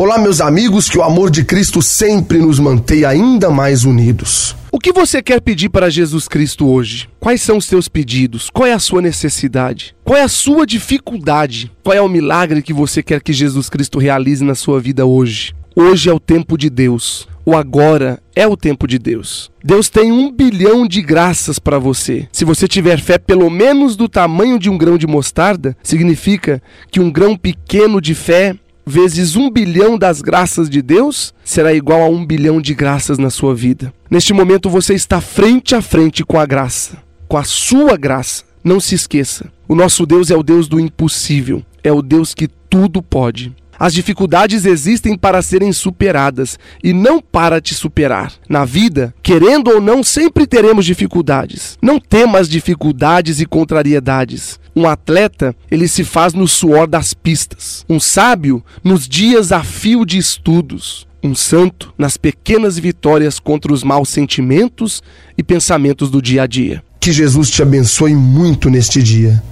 Olá, meus amigos, que o amor de Cristo sempre nos mantenha ainda mais unidos. O que você quer pedir para Jesus Cristo hoje? Quais são os seus pedidos? Qual é a sua necessidade? Qual é a sua dificuldade? Qual é o milagre que você quer que Jesus Cristo realize na sua vida hoje? Hoje é o tempo de Deus. O agora é o tempo de Deus. Deus tem um bilhão de graças para você. Se você tiver fé pelo menos do tamanho de um grão de mostarda, significa que um grão pequeno de fé vezes um bilhão das graças de Deus será igual a um bilhão de graças na sua vida. Neste momento você está frente a frente com a graça, com a sua graça. Não se esqueça: o nosso Deus é o Deus do impossível, é o Deus que tudo pode. As dificuldades existem para serem superadas e não para te superar. Na vida, querendo ou não, sempre teremos dificuldades. Não temas dificuldades e contrariedades. Um atleta, ele se faz no suor das pistas. Um sábio, nos dias a fio de estudos. Um santo, nas pequenas vitórias contra os maus sentimentos e pensamentos do dia a dia. Que Jesus te abençoe muito neste dia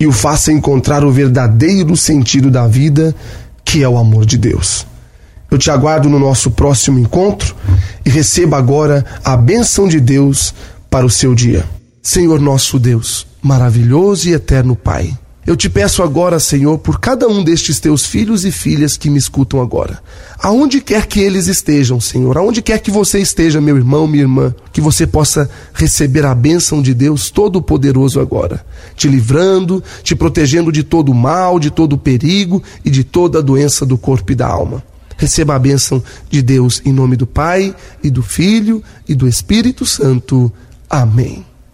e o faça encontrar o verdadeiro sentido da vida que é o amor de Deus. Eu te aguardo no nosso próximo encontro e receba agora a bênção de Deus para o seu dia. Senhor nosso Deus, maravilhoso e eterno Pai. Eu te peço agora, Senhor, por cada um destes teus filhos e filhas que me escutam agora. Aonde quer que eles estejam, Senhor, aonde quer que você esteja, meu irmão, minha irmã, que você possa receber a bênção de Deus Todo-Poderoso agora, te livrando, te protegendo de todo mal, de todo perigo e de toda doença do corpo e da alma. Receba a bênção de Deus em nome do Pai e do Filho e do Espírito Santo. Amém.